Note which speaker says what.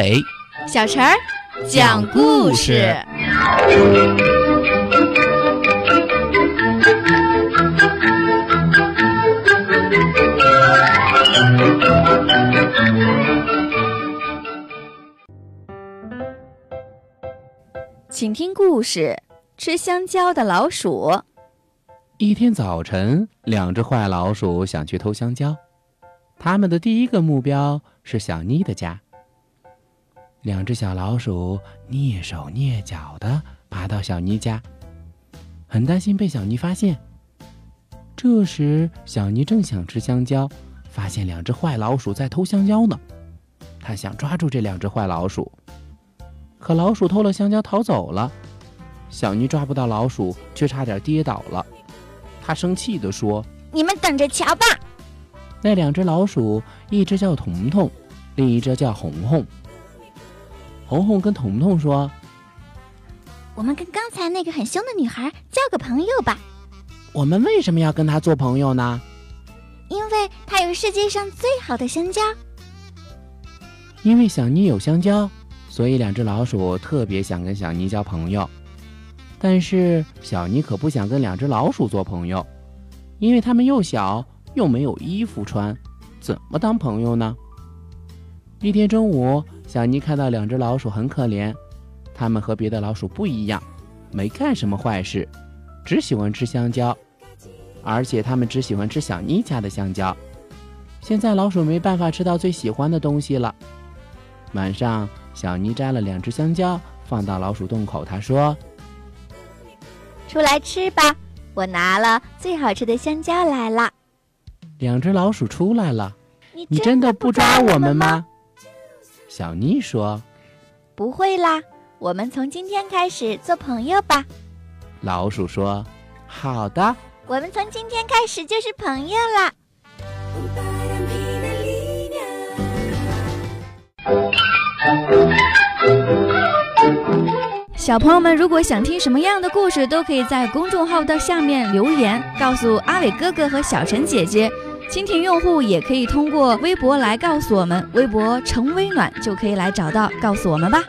Speaker 1: 阿伟、
Speaker 2: 小陈儿讲故事。请听故事：吃香蕉的老鼠。
Speaker 1: 一天早晨，两只坏老鼠想去偷香蕉。他们的第一个目标是小妮的家。两只小老鼠蹑手蹑脚地爬到小妮家，很担心被小妮发现。这时，小妮正想吃香蕉，发现两只坏老鼠在偷香蕉呢。她想抓住这两只坏老鼠，可老鼠偷了香蕉逃走了。小妮抓不到老鼠，却差点跌倒了。他生气地说：“
Speaker 2: 你们等着瞧吧！”
Speaker 1: 那两只老鼠，一只叫彤彤，另一只叫红红。红红跟彤彤说：“
Speaker 2: 我们跟刚才那个很凶的女孩交个朋友吧。”“
Speaker 1: 我们为什么要跟她做朋友呢？”“
Speaker 2: 因为她有世界上最好的香蕉。”“
Speaker 1: 因为小妮有香蕉，所以两只老鼠特别想跟小妮交朋友。”但是小妮可不想跟两只老鼠做朋友，因为它们又小又没有衣服穿，怎么当朋友呢？一天中午，小妮看到两只老鼠很可怜，它们和别的老鼠不一样，没干什么坏事，只喜欢吃香蕉，而且它们只喜欢吃小妮家的香蕉。现在老鼠没办法吃到最喜欢的东西了。晚上，小妮摘了两只香蕉放到老鼠洞口，她说。
Speaker 2: 出来吃吧，我拿了最好吃的香蕉来了。
Speaker 1: 两只老鼠出来了，
Speaker 2: 你
Speaker 1: 真的不抓我
Speaker 2: 们
Speaker 1: 吗？小妮说：“
Speaker 2: 不会啦，我们从今天开始做朋友吧。”
Speaker 1: 老鼠说：“好的，
Speaker 2: 我们从今天开始就是朋友啦。”小朋友们，如果想听什么样的故事，都可以在公众号的下面留言，告诉阿伟哥哥和小陈姐姐。蜻蜓用户也可以通过微博来告诉我们，微博“成微暖”就可以来找到，告诉我们吧。